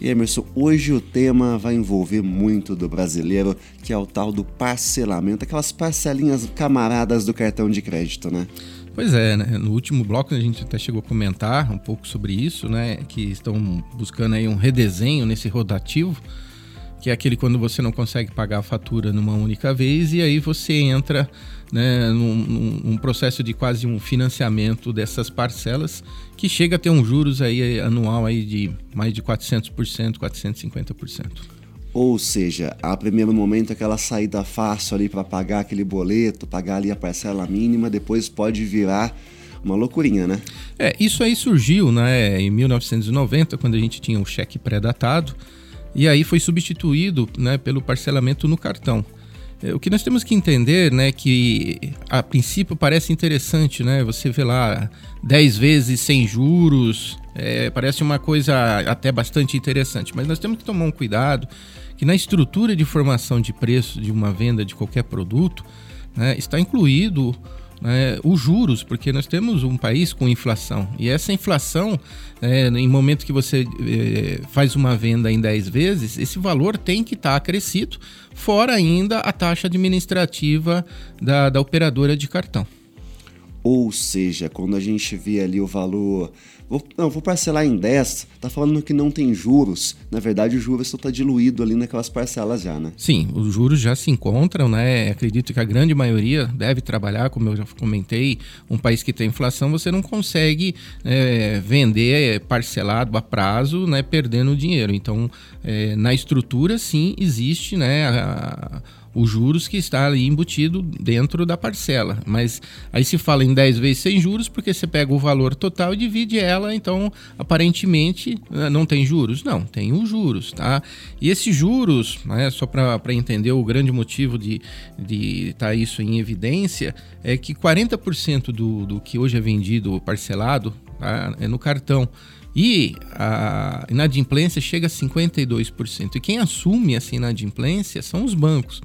E Emerson, hoje o tema vai envolver muito do brasileiro, que é o tal do parcelamento, aquelas parcelinhas camaradas do cartão de crédito, né? Pois é, né? No último bloco a gente até chegou a comentar um pouco sobre isso, né? Que estão buscando aí um redesenho nesse rotativo, que é aquele quando você não consegue pagar a fatura numa única vez e aí você entra né, num, num processo de quase um financiamento dessas parcelas que chega a ter um juros aí anual aí de mais de 400%, 450%. Ou seja, a primeiro momento aquela saída fácil ali para pagar aquele boleto, pagar ali a parcela mínima, depois pode virar uma loucurinha, né? É, isso aí surgiu, né, em 1990, quando a gente tinha o cheque pré-datado, e aí foi substituído, né, pelo parcelamento no cartão. É, o que nós temos que entender, né, que a princípio parece interessante, né, você vê lá 10 vezes sem juros, é, parece uma coisa até bastante interessante, mas nós temos que tomar um cuidado que na estrutura de formação de preço de uma venda de qualquer produto né, está incluído né, os juros, porque nós temos um país com inflação. E essa inflação, é, em momento que você é, faz uma venda em 10 vezes, esse valor tem que estar tá acrescido, fora ainda a taxa administrativa da, da operadora de cartão. Ou seja, quando a gente vê ali o valor Vou, não, vou parcelar em 10, tá falando que não tem juros. Na verdade, o juros está diluído ali naquelas parcelas já, né? Sim, os juros já se encontram, né? Acredito que a grande maioria deve trabalhar, como eu já comentei, um país que tem inflação, você não consegue é, vender parcelado a prazo, né? Perdendo dinheiro. Então, é, na estrutura, sim, existe, né? A, os juros que está ali embutido dentro da parcela. Mas aí se fala em 10 vezes sem juros, porque você pega o valor total e divide ela, então aparentemente eh, não tem juros. Não, tem os juros, tá? E esses juros, né, só para entender o grande motivo de estar de tá isso em evidência, é que 40% do, do que hoje é vendido parcelado tá, é no cartão. E a inadimplência chega a 52%. E quem assume essa inadimplência são os bancos.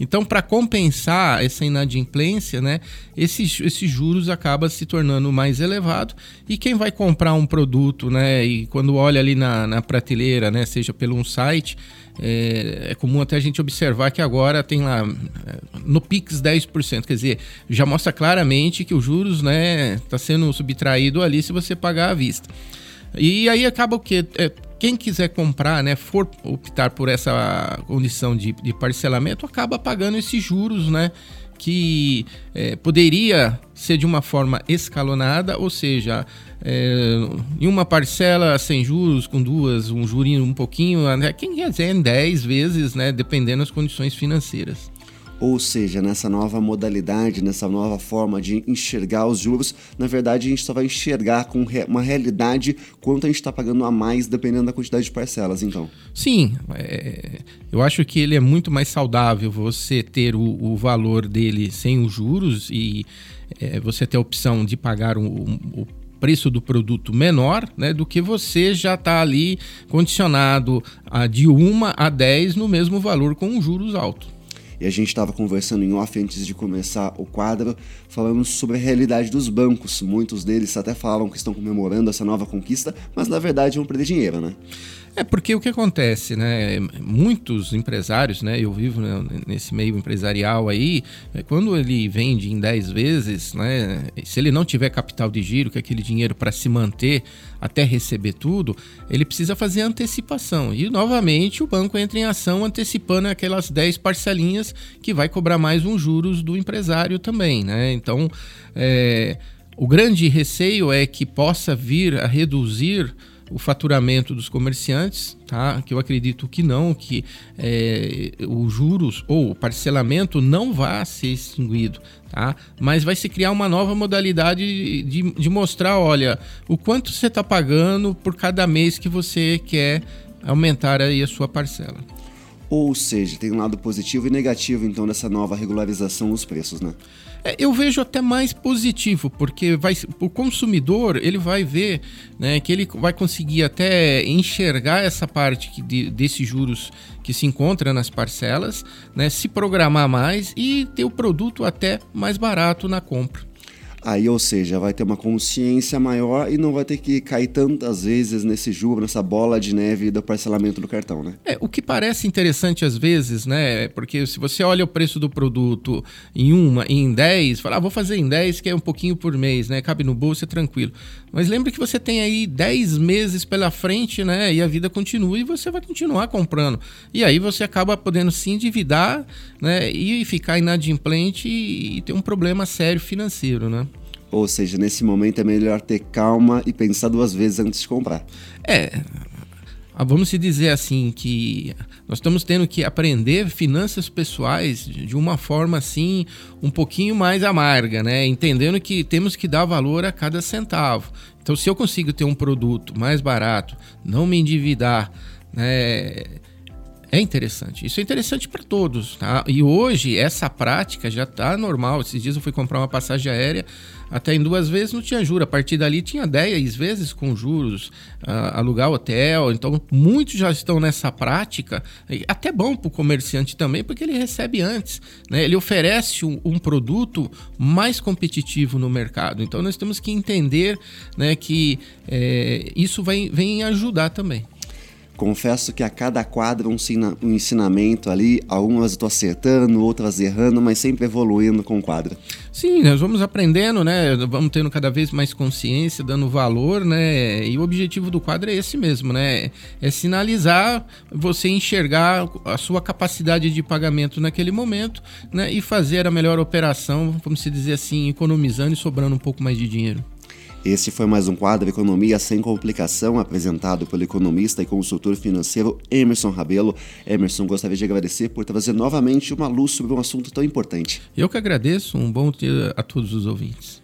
Então, para compensar essa inadimplência, né, esses, esses juros acaba se tornando mais elevado e quem vai comprar um produto, né, e quando olha ali na, na prateleira, né, seja pelo um site, é, é, comum até a gente observar que agora tem lá é, no Pix 10%, quer dizer, já mostra claramente que os juros, né, está sendo subtraído ali se você pagar à vista. E aí acaba o quê? É, quem quiser comprar, né, for optar por essa condição de, de parcelamento, acaba pagando esses juros, né? Que é, poderia ser de uma forma escalonada, ou seja, é, em uma parcela sem juros, com duas, um jurinho um pouquinho, né, quem quiser em 10 vezes, né, dependendo das condições financeiras. Ou seja, nessa nova modalidade, nessa nova forma de enxergar os juros, na verdade a gente só vai enxergar com uma realidade quanto a gente está pagando a mais, dependendo da quantidade de parcelas, então. Sim, é, eu acho que ele é muito mais saudável você ter o, o valor dele sem os juros e é, você ter a opção de pagar o, o preço do produto menor, né, do que você já está ali condicionado a de 1 a 10 no mesmo valor com um juros alto. E a gente estava conversando em off antes de começar o quadro, falando sobre a realidade dos bancos. Muitos deles até falam que estão comemorando essa nova conquista, mas na verdade vão perder dinheiro, né? É porque o que acontece, né? Muitos empresários, né? Eu vivo né, nesse meio empresarial aí, é, quando ele vende em 10 vezes, né? Se ele não tiver capital de giro, que é aquele dinheiro para se manter até receber tudo, ele precisa fazer antecipação. E novamente o banco entra em ação antecipando aquelas 10 parcelinhas que vai cobrar mais uns juros do empresário também, né? Então, é, o grande receio é que possa vir a reduzir o faturamento dos comerciantes, tá? Que eu acredito que não, que é, os juros ou o parcelamento não vai ser extinguido, tá? Mas vai se criar uma nova modalidade de, de mostrar, olha, o quanto você está pagando por cada mês que você quer aumentar aí a sua parcela. Ou seja, tem um lado positivo e negativo então dessa nova regularização dos preços, né? É, eu vejo até mais positivo, porque vai, o consumidor ele vai ver né, que ele vai conseguir até enxergar essa parte que de, desses juros que se encontra nas parcelas, né, se programar mais e ter o produto até mais barato na compra. Aí, ou seja, vai ter uma consciência maior e não vai ter que cair tantas vezes nesse juro, nessa bola de neve do parcelamento do cartão, né? É, o que parece interessante às vezes, né? Porque se você olha o preço do produto em uma, em 10, fala, ah, vou fazer em 10, que é um pouquinho por mês, né? Cabe no bolso, é tranquilo. Mas lembre que você tem aí 10 meses pela frente, né? E a vida continua e você vai continuar comprando. E aí você acaba podendo se endividar, né? E ficar inadimplente e ter um problema sério financeiro, né? Ou seja, nesse momento é melhor ter calma e pensar duas vezes antes de comprar. É. Ah, vamos se dizer assim que nós estamos tendo que aprender finanças pessoais de uma forma assim um pouquinho mais amarga, né? Entendendo que temos que dar valor a cada centavo. Então, se eu consigo ter um produto mais barato, não me endividar, né? É interessante. Isso é interessante para todos, tá? E hoje essa prática já está normal. Esses dias eu fui comprar uma passagem aérea, até em duas vezes não tinha juros. A partir dali tinha 10 vezes com juros, alugar hotel. Então muitos já estão nessa prática. Até bom para o comerciante também, porque ele recebe antes. Né? Ele oferece um, um, produto mais competitivo no mercado. Então nós temos que entender né, que é, isso vem ajudar também. Confesso que a cada quadro um, um ensinamento ali, algumas estou acertando, outras errando, mas sempre evoluindo com o quadro. Sim, nós vamos aprendendo, né? Vamos tendo cada vez mais consciência, dando valor, né? E o objetivo do quadro é esse mesmo, né? É sinalizar, você enxergar a sua capacidade de pagamento naquele momento, né? E fazer a melhor operação, vamos dizer assim, economizando e sobrando um pouco mais de dinheiro. Esse foi mais um quadro Economia Sem Complicação, apresentado pelo economista e consultor financeiro Emerson Rabelo. Emerson, gostaria de agradecer por trazer novamente uma luz sobre um assunto tão importante. Eu que agradeço, um bom dia a todos os ouvintes.